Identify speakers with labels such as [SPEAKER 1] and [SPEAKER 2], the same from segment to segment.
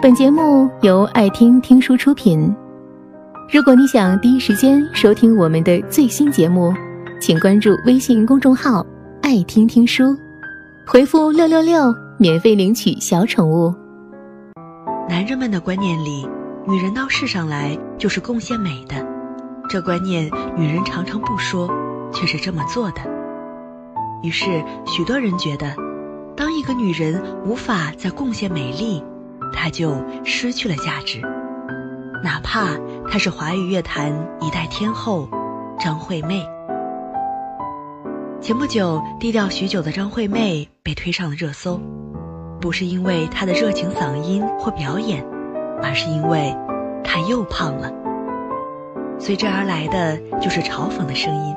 [SPEAKER 1] 本节目由爱听听书出品。如果你想第一时间收听我们的最新节目，请关注微信公众号“爱听听书”，回复“六六六”免费领取小宠物。
[SPEAKER 2] 男人们的观念里，女人到世上来就是贡献美的，这观念女人常常不说，却是这么做的。于是，许多人觉得，当一个女人无法再贡献美丽，她就失去了价值，哪怕她是华语乐坛一代天后张惠妹。前不久，低调许久的张惠妹被推上了热搜，不是因为她的热情嗓音或表演，而是因为她又胖了。随之而来的就是嘲讽的声音。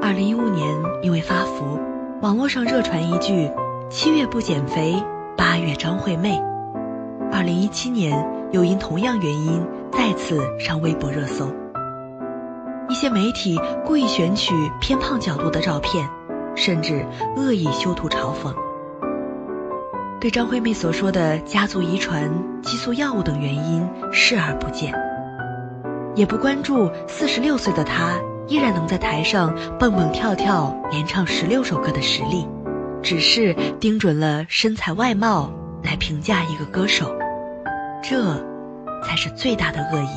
[SPEAKER 2] 二零一五年，因为发福，网络上热传一句“七月不减肥”。八月，张惠妹。二零一七年，又因同样原因再次上微博热搜。一些媒体故意选取偏胖角度的照片，甚至恶意修图嘲讽。对张惠妹所说的家族遗传、激素药物等原因视而不见，也不关注四十六岁的她依然能在台上蹦蹦跳跳连唱十六首歌的实力。只是盯准了身材外貌来评价一个歌手，这才是最大的恶意。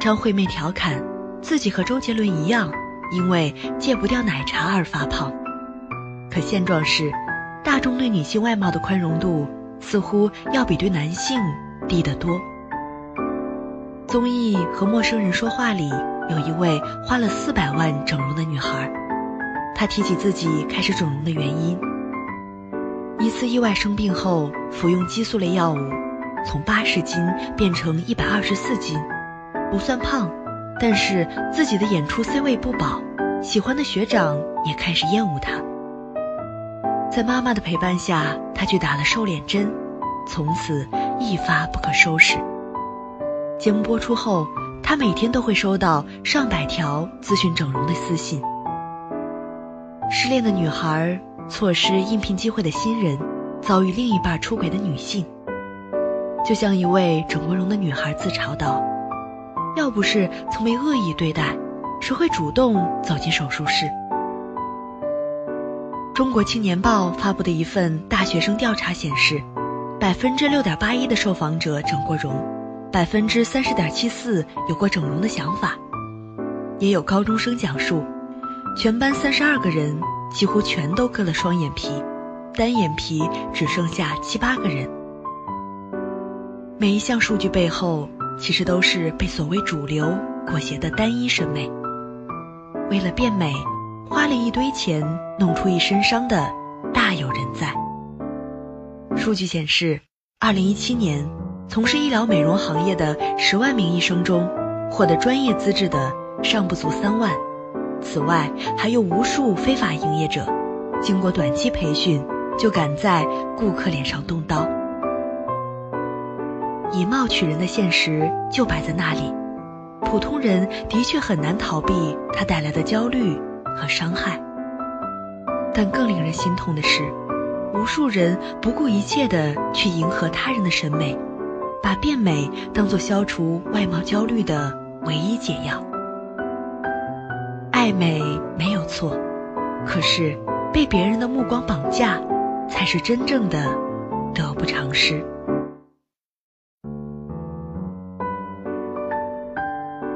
[SPEAKER 2] 张惠妹调侃自己和周杰伦一样，因为戒不掉奶茶而发胖。可现状是，大众对女性外貌的宽容度似乎要比对男性低得多。综艺和陌生人说话里。有一位花了四百万整容的女孩，她提起自己开始整容的原因：一次意外生病后服用激素类药物，从八十斤变成一百二十四斤，不算胖，但是自己的演出 C 位不保，喜欢的学长也开始厌恶她。在妈妈的陪伴下，她去打了瘦脸针，从此一发不可收拾。节目播出后。她每天都会收到上百条咨询整容的私信。失恋的女孩，错失应聘机会的新人，遭遇另一半出轨的女性，就像一位整过容的女孩自嘲道：“要不是曾被恶意对待，谁会主动走进手术室？”中国青年报发布的一份大学生调查显示，百分之六点八一的受访者整过容。百分之三十点七四有过整容的想法，也有高中生讲述，全班三十二个人几乎全都割了双眼皮，单眼皮只剩下七八个人。每一项数据背后，其实都是被所谓主流裹挟的单一审美。为了变美，花了一堆钱弄出一身伤的，大有人在。数据显示，二零一七年。从事医疗美容行业的十万名医生中，获得专业资质的尚不足三万。此外，还有无数非法营业者，经过短期培训就敢在顾客脸上动刀。以貌取人的现实就摆在那里，普通人的确很难逃避它带来的焦虑和伤害。但更令人心痛的是，无数人不顾一切地去迎合他人的审美。把变美当做消除外貌焦虑的唯一解药。爱美没有错，可是被别人的目光绑架，才是真正的得不偿失。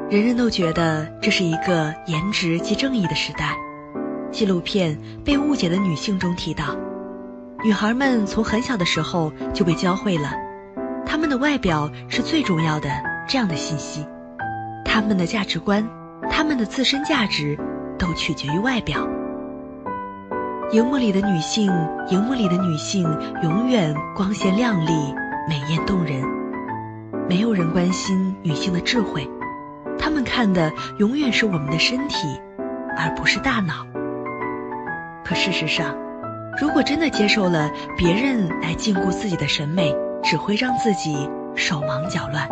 [SPEAKER 2] 人人都觉得这是一个颜值即正义的时代。纪录片《被误解的女性》中提到，女孩们从很小的时候就被教会了。他们的外表是最重要的，这样的信息，他们的价值观，他们的自身价值，都取决于外表。荧幕里的女性，荧幕里的女性永远光鲜亮丽、美艳动人，没有人关心女性的智慧，他们看的永远是我们的身体，而不是大脑。可事实上，如果真的接受了别人来禁锢自己的审美，只会让自己手忙脚乱。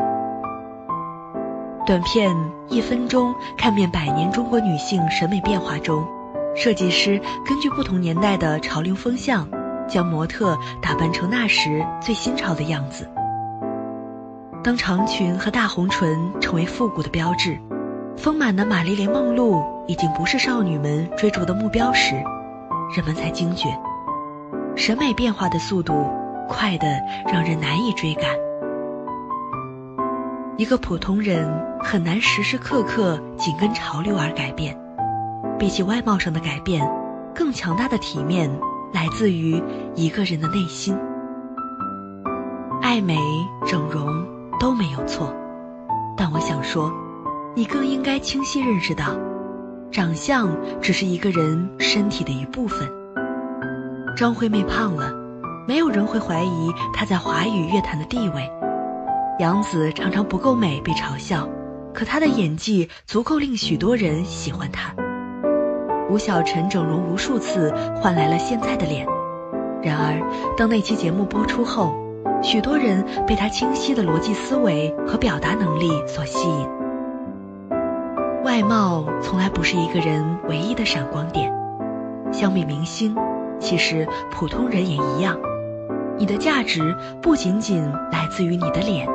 [SPEAKER 2] 短片一分钟看遍百年中国女性审美变化中，设计师根据不同年代的潮流风向，将模特打扮成那时最新潮的样子。当长裙和大红唇成为复古的标志，丰满的玛丽莲梦露已经不是少女们追逐的目标时，人们才惊觉，审美变化的速度快的让人难以追赶。一个普通人很难时时刻刻紧跟潮流而改变，比起外貌上的改变，更强大的体面来自于一个人的内心。爱美、整容都没有错，但我想说，你更应该清晰认识到，长相只是一个人身体的一部分。张惠妹胖了，没有人会怀疑她在华语乐坛的地位。杨紫常常不够美被嘲笑，可她的演技足够令许多人喜欢她。吴晓晨整容无数次换来了现在的脸，然而当那期节目播出后，许多人被她清晰的逻辑思维和表达能力所吸引。外貌从来不是一个人唯一的闪光点，相比明星，其实普通人也一样。你的价值不仅仅来自于你的脸。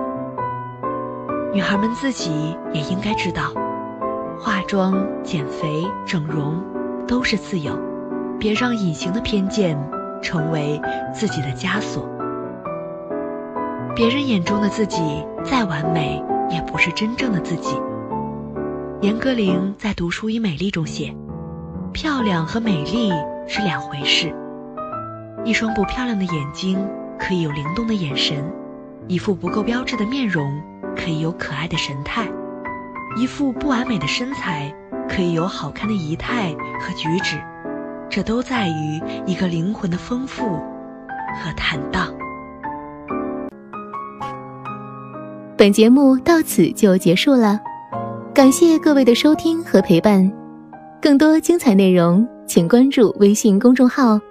[SPEAKER 2] 女孩们自己也应该知道，化妆、减肥、整容都是自由，别让隐形的偏见成为自己的枷锁。别人眼中的自己再完美，也不是真正的自己。严歌苓在《读书与美丽》中写：“漂亮和美丽是两回事。一双不漂亮的眼睛可以有灵动的眼神，一副不够标致的面容。”可以有可爱的神态，一副不完美的身材可以有好看的仪态和举止，这都在于一个灵魂的丰富和坦荡。
[SPEAKER 1] 本节目到此就结束了，感谢各位的收听和陪伴。更多精彩内容，请关注微信公众号“